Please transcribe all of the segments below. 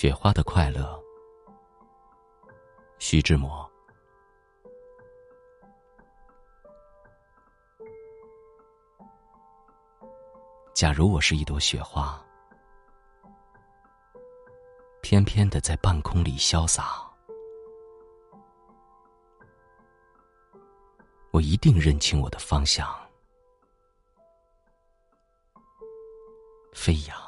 雪花的快乐，徐志摩。假如我是一朵雪花，翩翩的在半空里潇洒，我一定认清我的方向，飞扬。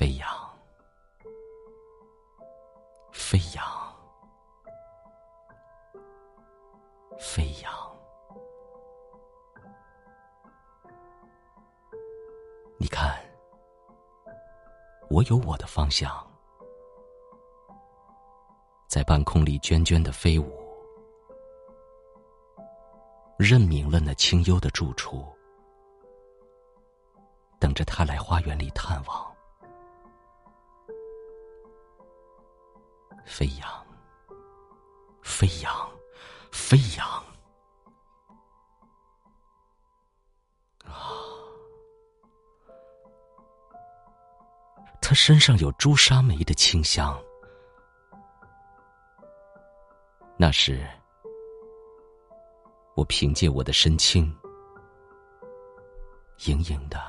飞扬，飞扬，飞扬。你看，我有我的方向，在半空里涓涓的飞舞，认明了那清幽的住处，等着他来花园里探望。飞扬，飞扬，飞扬！啊，他身上有朱砂梅的清香，那时我凭借我的身轻，盈盈的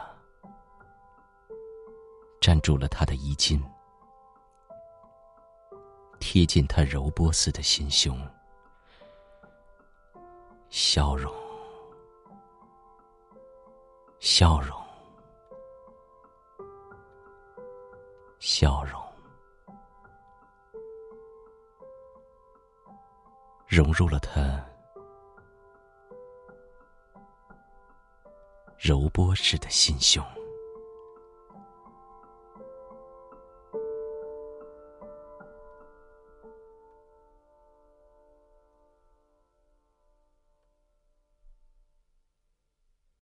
粘住了他的衣襟。贴近他柔波似的心胸，笑容，笑容，笑容，融入了他柔波似的心胸。